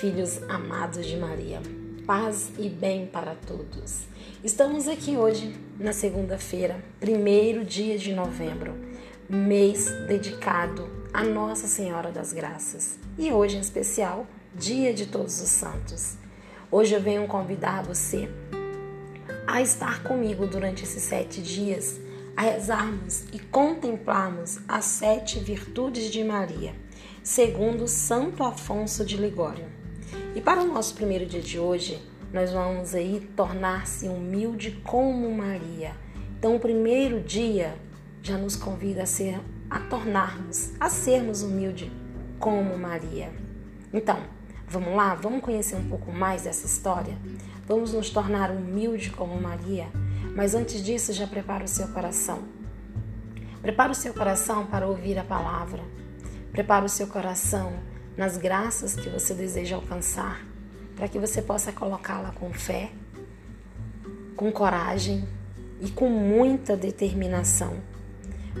filhos amados de Maria. Paz e bem para todos. Estamos aqui hoje, na segunda-feira, primeiro dia de novembro, mês dedicado a Nossa Senhora das Graças. E hoje, em especial, Dia de Todos os Santos. Hoje eu venho convidar você a estar comigo durante esses sete dias, a rezarmos e contemplarmos as sete virtudes de Maria segundo Santo Afonso de Ligório. E para o nosso primeiro dia de hoje, nós vamos aí tornar-se humilde como Maria. Então, o primeiro dia já nos convida a ser a tornarmos, a sermos humilde como Maria. Então, vamos lá, vamos conhecer um pouco mais dessa história. Vamos nos tornar humilde como Maria. Mas antes disso, já prepara o seu coração. Prepara o seu coração para ouvir a palavra Prepara o seu coração nas graças que você deseja alcançar, para que você possa colocá-la com fé, com coragem e com muita determinação,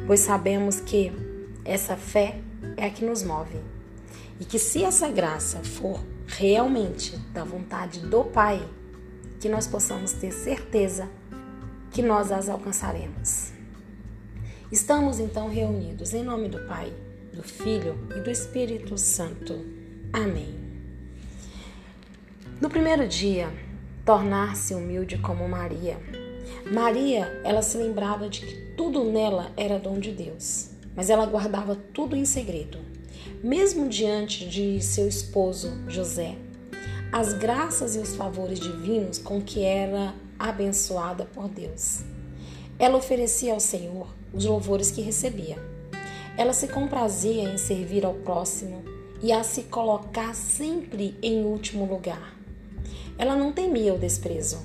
pois sabemos que essa fé é a que nos move. E que se essa graça for realmente da vontade do Pai, que nós possamos ter certeza que nós as alcançaremos. Estamos então reunidos em nome do Pai do Filho e do Espírito Santo. Amém. No primeiro dia, tornar-se humilde como Maria. Maria, ela se lembrava de que tudo nela era dom de Deus, mas ela guardava tudo em segredo. Mesmo diante de seu esposo José, as graças e os favores divinos com que era abençoada por Deus. Ela oferecia ao Senhor os louvores que recebia ela se comprazia em servir ao próximo e a se colocar sempre em último lugar. Ela não temia o desprezo.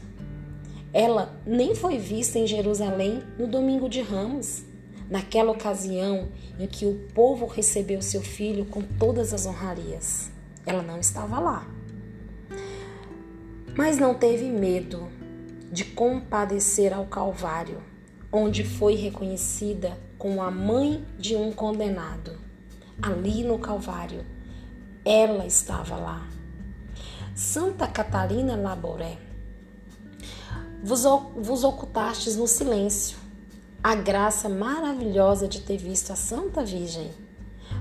Ela nem foi vista em Jerusalém no domingo de Ramos, naquela ocasião em que o povo recebeu seu filho com todas as honrarias. Ela não estava lá. Mas não teve medo de compadecer ao Calvário, onde foi reconhecida com a mãe de um condenado, ali no Calvário. Ela estava lá. Santa Catarina Laboré, vos, vos ocultastes no silêncio a graça maravilhosa de ter visto a Santa Virgem.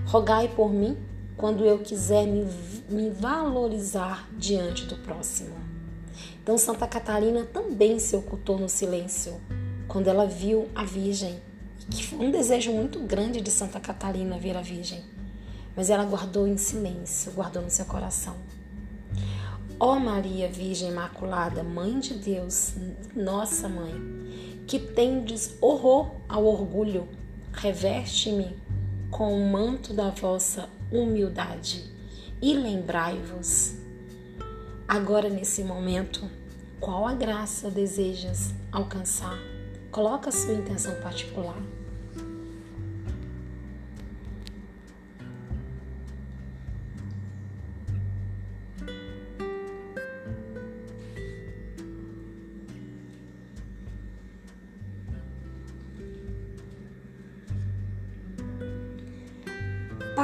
Rogai por mim quando eu quiser me, me valorizar diante do próximo. Então, Santa Catarina também se ocultou no silêncio quando ela viu a Virgem que foi um desejo muito grande de Santa Catarina ver a Virgem, mas ela guardou em silêncio, guardou no seu coração. Ó oh Maria Virgem Imaculada, Mãe de Deus, nossa Mãe, que tendes horror ao orgulho, reveste-me com o manto da vossa humildade e lembrai-vos, agora nesse momento, qual a graça desejas alcançar? Coloca a sua intenção particular.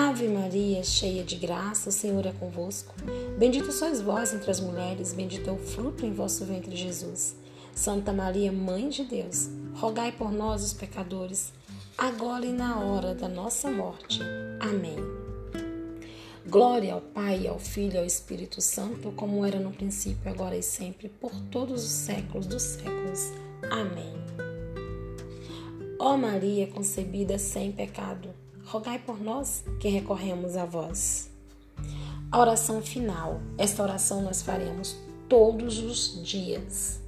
Ave Maria, cheia de graça, o Senhor é convosco. Bendito sois vós entre as mulheres, bendito é o fruto em vosso ventre, Jesus. Santa Maria, Mãe de Deus, rogai por nós, os pecadores, agora e na hora da nossa morte. Amém. Glória ao Pai, ao Filho e ao Espírito Santo, como era no princípio, agora e sempre, por todos os séculos dos séculos. Amém. Ó Maria concebida sem pecado, rogai por nós que recorremos a vós. A oração final. Esta oração nós faremos todos os dias,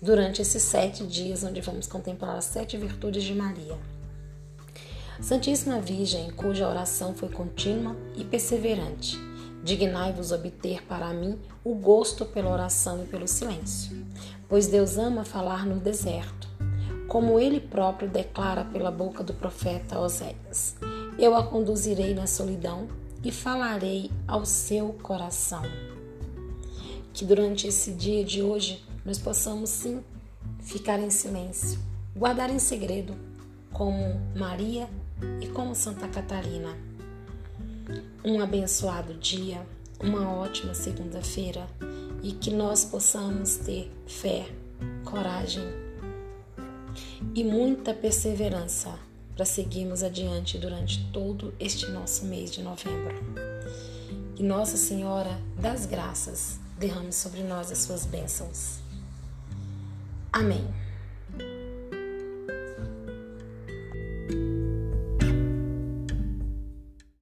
durante esses sete dias, onde vamos contemplar as sete virtudes de Maria. Santíssima Virgem, cuja oração foi contínua e perseverante, dignai-vos obter para mim o gosto pela oração e pelo silêncio, pois Deus ama falar no deserto. Como ele próprio declara pela boca do profeta Oséias. Eu a conduzirei na solidão e falarei ao seu coração. Que durante esse dia de hoje nós possamos sim ficar em silêncio, guardar em segredo, como Maria e como Santa Catarina. Um abençoado dia, uma ótima segunda-feira e que nós possamos ter fé, coragem e muita perseverança para seguirmos adiante durante todo este nosso mês de novembro. Que Nossa Senhora das Graças derrame sobre nós as suas bênçãos. Amém.